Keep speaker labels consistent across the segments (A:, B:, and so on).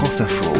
A: France Info.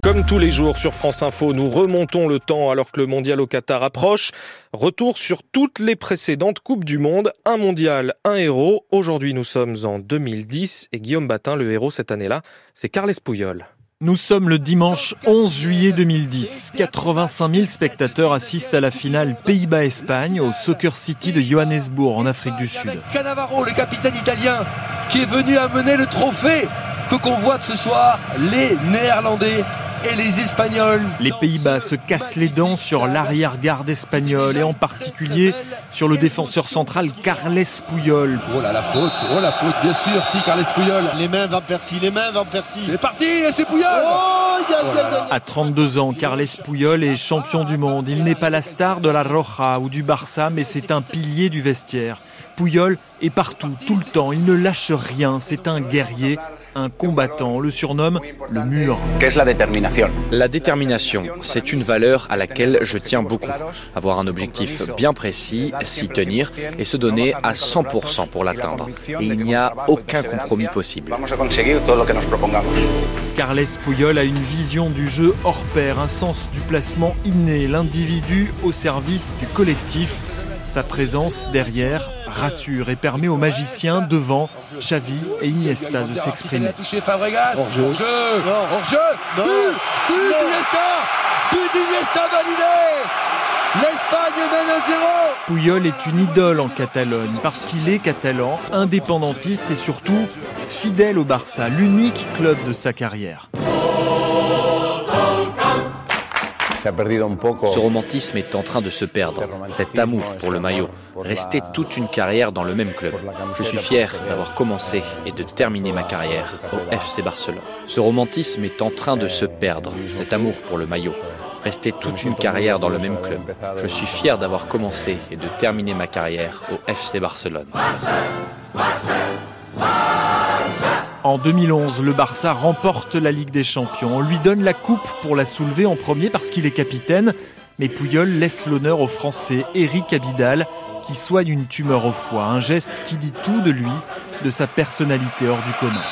B: Comme tous les jours sur France Info, nous remontons le temps alors que le mondial au Qatar approche. Retour sur toutes les précédentes Coupes du Monde. Un mondial, un héros. Aujourd'hui, nous sommes en 2010 et Guillaume Batin, le héros cette année-là, c'est Carles Puyol.
C: Nous sommes le dimanche 11 juillet 2010. 85 000 spectateurs assistent à la finale Pays-Bas-Espagne au Soccer City de Johannesburg en Afrique du Sud.
D: Cannavaro, le capitaine italien, qui est venu amener le trophée que convoitent ce soir les Néerlandais et les Espagnols.
C: Les Pays-Bas se cassent les dents sur l'arrière-garde espagnole et en particulier sur le défenseur central Carles Puyol.
D: Oh là la faute, oh la faute, bien sûr, si Carles Puyol.
E: Les mains Van Persie, les mains Van Persie.
D: C'est parti, et c'est Puyol
E: Oh, y a, y a, y a.
C: À 32 ans, Carles Puyol est champion du monde. Il n'est pas la star de la Roja ou du Barça, mais c'est un pilier du vestiaire. Puyol est partout, tout le temps. Il ne lâche rien. C'est un guerrier, un combattant. On le surnomme le mur.
F: Qu'est-ce la détermination?
G: La détermination, c'est une valeur à laquelle je tiens beaucoup. Avoir un objectif bien précis, s'y tenir et se donner à 100% pour l'atteindre. Et il n'y a aucun compromis possible.
F: Que.
C: Carles Puyol a une vision du jeu hors pair, un sens du placement inné, l'individu au service du collectif. Sa présence derrière rassure et permet aux magiciens devant Xavi et Iniesta de s'exprimer.
D: L'Espagne mène à zéro.
C: Puyol est une idole en Catalogne parce qu'il est catalan, indépendantiste et surtout fidèle au Barça, l'unique club de sa carrière.
G: Ce romantisme est en train de se perdre. Cet amour pour le maillot. Rester toute une carrière dans le même club. Je suis fier d'avoir commencé et de terminer ma carrière au FC Barcelone. Ce romantisme est en train de se perdre. Cet amour pour le maillot. Rester toute une carrière dans le même club. Je suis fier d'avoir commencé et de terminer ma carrière au FC Barcelone.
C: En 2011, le Barça remporte la Ligue des Champions. On lui donne la coupe pour la soulever en premier parce qu'il est capitaine. Mais Puyol laisse l'honneur au Français Eric Abidal qui soigne une tumeur au foie. Un geste qui dit tout de lui, de sa personnalité hors du commun.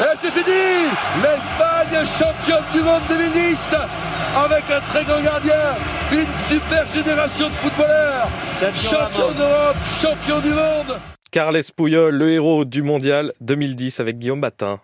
D: Et c'est fini L'Espagne championne du monde 2010 avec un très grand gardien, une super génération de footballeurs, champion d'Europe, champion du monde
B: Carles Puyol, le héros du mondial 2010 avec Guillaume Batin.